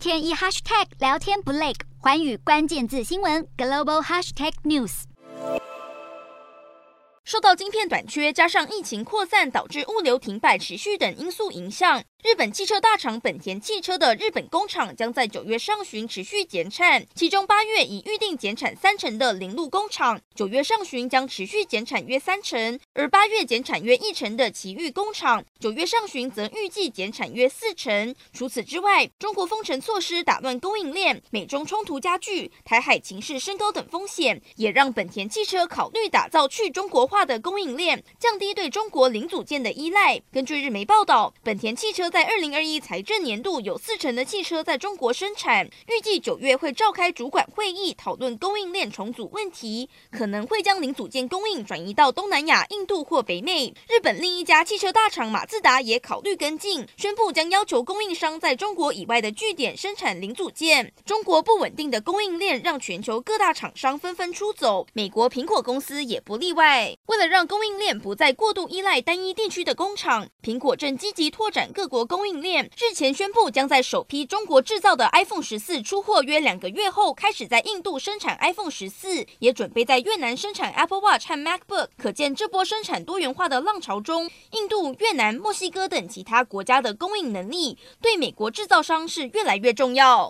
天一 hashtag 聊天不累，环宇关键字新闻 global hashtag news。受到晶片短缺，加上疫情扩散导致物流停摆持续等因素影响。日本汽车大厂本田汽车的日本工厂将在九月上旬持续减产，其中八月已预定减产三成的铃鹿工厂，九月上旬将持续减产约三成，而八月减产约一成的奇玉工厂，九月上旬则预计减产约四成。除此之外，中国封城措施打乱供应链，美中冲突加剧，台海情势升高等风险，也让本田汽车考虑打造去中国化的供应链，降低对中国零组件的依赖。根据日媒报道，本田汽车在二零二一财政年度有四成的汽车在中国生产，预计九月会召开主管会议讨论供应链重组问题，可能会将零组件供应转移到东南亚、印度或北美。日本另一家汽车大厂马自达也考虑跟进，宣布将要求供应商在中国以外的据点生产零组件。中国不稳定的供应链让全球各大厂商纷纷出走，美国苹果公司也不例外。为了让供应链不再过度依赖单一地区的工厂，苹果正积极拓展各国供应。链日前宣布，将在首批中国制造的 iPhone 十四出货约两个月后，开始在印度生产 iPhone 十四，也准备在越南生产 Apple Watch 和 MacBook。可见这波生产多元化的浪潮中，印度、越南、墨西哥等其他国家的供应能力，对美国制造商是越来越重要。